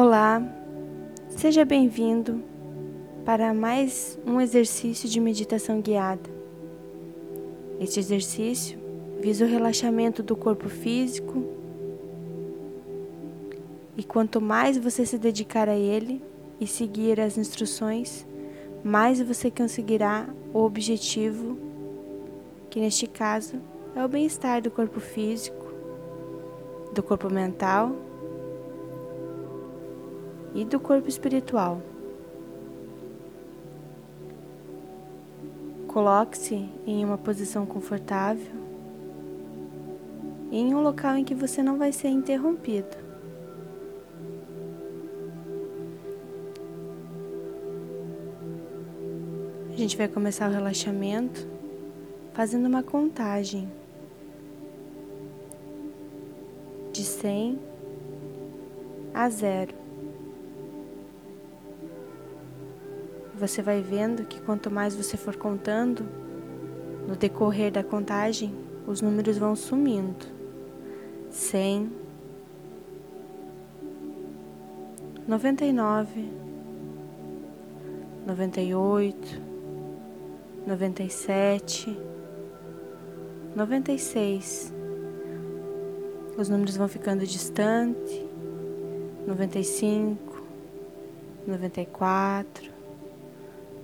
Olá, seja bem-vindo para mais um exercício de meditação guiada. Este exercício visa o relaxamento do corpo físico e quanto mais você se dedicar a ele e seguir as instruções, mais você conseguirá o objetivo, que neste caso é o bem-estar do corpo físico, do corpo mental e do corpo espiritual. Coloque-se em uma posição confortável, em um local em que você não vai ser interrompido. A gente vai começar o relaxamento fazendo uma contagem de 100 a zero. Você vai vendo que quanto mais você for contando, no decorrer da contagem, os números vão sumindo. 100, 99, 98, 97, 96. Os números vão ficando distantes. 95, 94,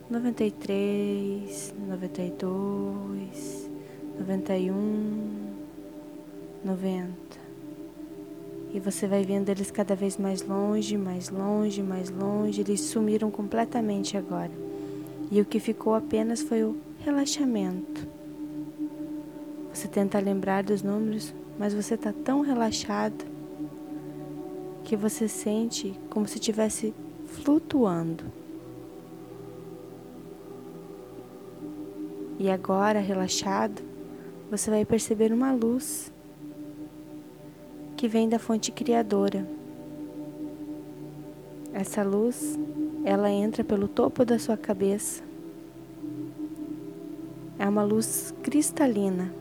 noventa e três, noventa e dois, noventa e um, noventa. E você vai vendo eles cada vez mais longe, mais longe, mais longe. Eles sumiram completamente agora. E o que ficou apenas foi o relaxamento. Você tenta lembrar dos números, mas você está tão relaxado que você sente como se estivesse flutuando. E agora, relaxado, você vai perceber uma luz que vem da fonte criadora. Essa luz, ela entra pelo topo da sua cabeça. É uma luz cristalina.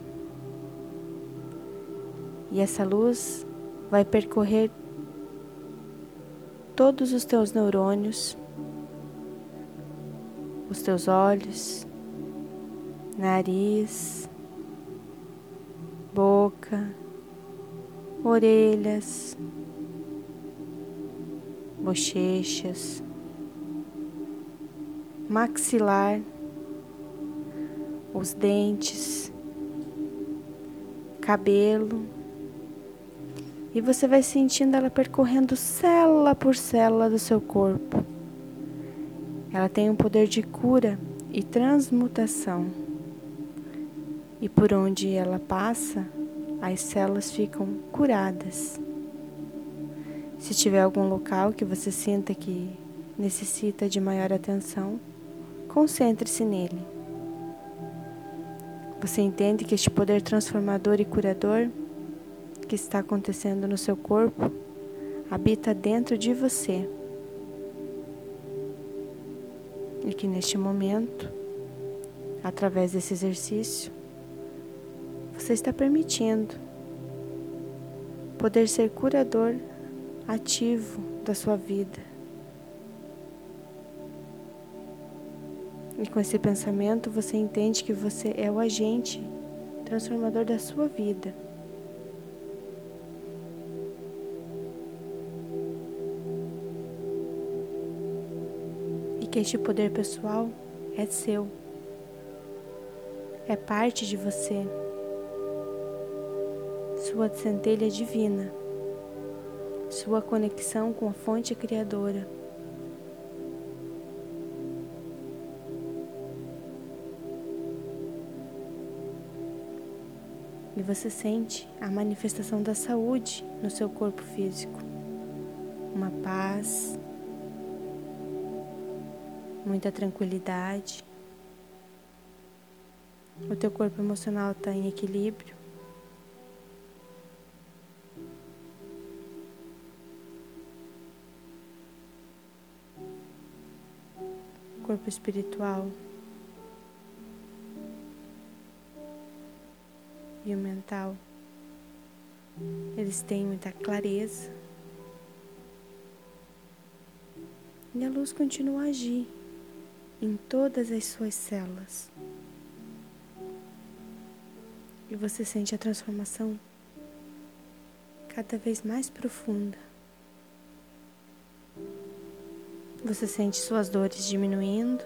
E essa luz vai percorrer todos os teus neurônios, os teus olhos, nariz, boca, orelhas, bochechas, maxilar, os dentes, cabelo, e você vai sentindo ela percorrendo célula por célula do seu corpo. Ela tem um poder de cura e transmutação e por onde ela passa, as células ficam curadas. Se tiver algum local que você sinta que necessita de maior atenção, concentre-se nele. Você entende que este poder transformador e curador que está acontecendo no seu corpo habita dentro de você. E que neste momento, através desse exercício, você está permitindo poder ser curador ativo da sua vida. E com esse pensamento você entende que você é o agente transformador da sua vida. E que este poder pessoal é seu, é parte de você sua centelha divina, sua conexão com a fonte criadora. E você sente a manifestação da saúde no seu corpo físico. Uma paz, muita tranquilidade. O teu corpo emocional está em equilíbrio. Corpo espiritual e o mental, eles têm muita clareza, E a luz continua a agir em todas as suas células. E você sente a transformação cada vez mais profunda. Você sente suas dores diminuindo,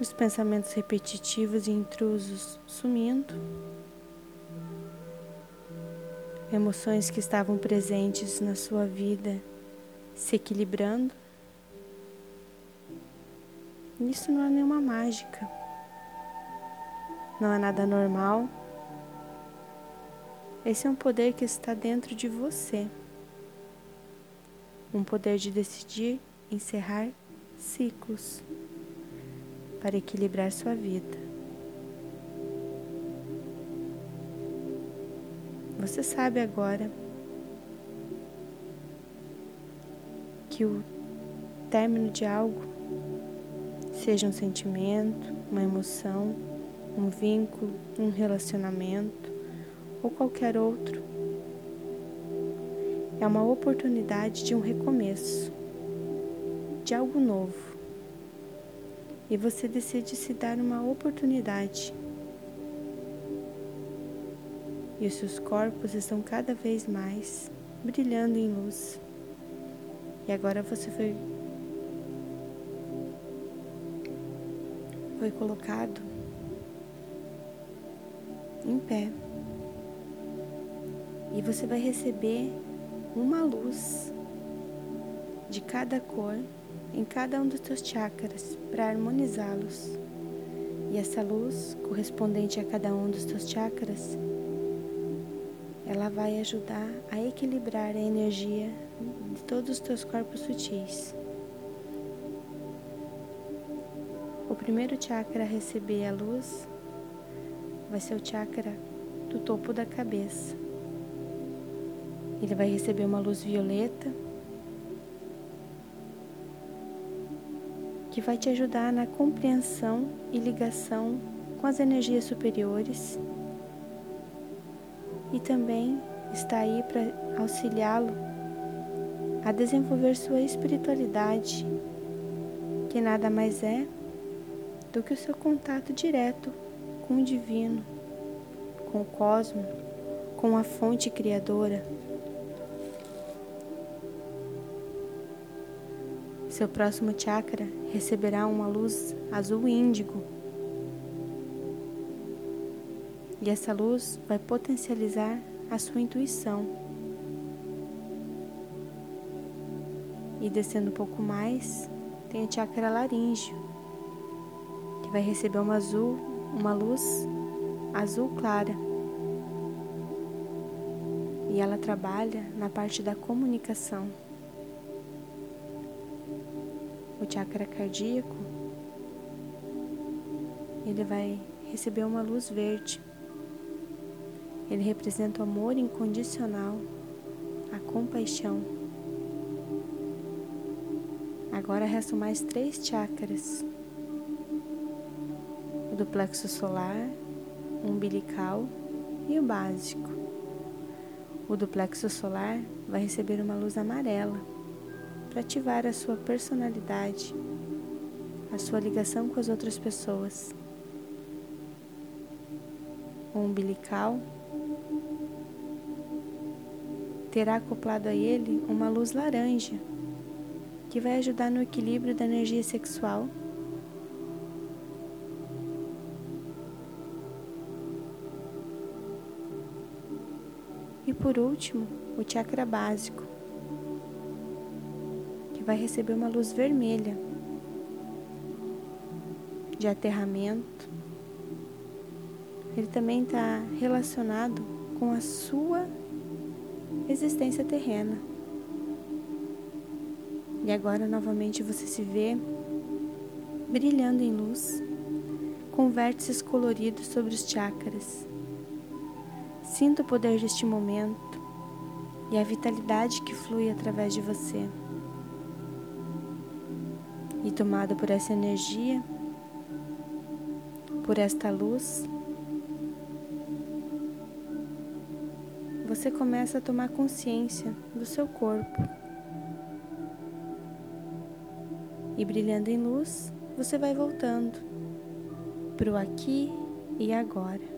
os pensamentos repetitivos e intrusos sumindo, emoções que estavam presentes na sua vida se equilibrando. Isso não é nenhuma mágica, não é nada normal. Esse é um poder que está dentro de você. Um poder de decidir encerrar ciclos para equilibrar sua vida. Você sabe agora que o término de algo, seja um sentimento, uma emoção, um vínculo, um relacionamento, ou qualquer outro, é uma oportunidade de um recomeço, de algo novo. E você decide se dar uma oportunidade. E os seus corpos estão cada vez mais brilhando em luz. E agora você foi foi colocado em pé e você vai receber uma luz de cada cor em cada um dos seus chakras para harmonizá-los. E essa luz, correspondente a cada um dos seus chakras, ela vai ajudar a equilibrar a energia de todos os teus corpos sutis. O primeiro chakra a receber a luz vai ser o chakra do topo da cabeça. Ele vai receber uma luz violeta que vai te ajudar na compreensão e ligação com as energias superiores e também está aí para auxiliá-lo a desenvolver sua espiritualidade, que nada mais é do que o seu contato direto com o divino, com o cosmo, com a fonte criadora. Seu próximo chakra receberá uma luz azul índigo. E essa luz vai potencializar a sua intuição. E descendo um pouco mais, tem o chakra laríngeo, que vai receber uma azul, uma luz azul clara. E ela trabalha na parte da comunicação o chakra cardíaco, ele vai receber uma luz verde. Ele representa o amor incondicional, a compaixão. Agora restam mais três chakras: o do plexo solar, o umbilical e o básico. O do plexo solar vai receber uma luz amarela para ativar a sua personalidade, a sua ligação com as outras pessoas. O umbilical terá acoplado a ele uma luz laranja que vai ajudar no equilíbrio da energia sexual. E por último, o chakra básico, vai receber uma luz vermelha de aterramento. Ele também está relacionado com a sua existência terrena. E agora novamente você se vê brilhando em luz, com vértices coloridos sobre os chakras. Sinta o poder deste momento e a vitalidade que flui através de você tomado por essa energia, por esta luz, você começa a tomar consciência do seu corpo. E brilhando em luz, você vai voltando para o aqui e agora.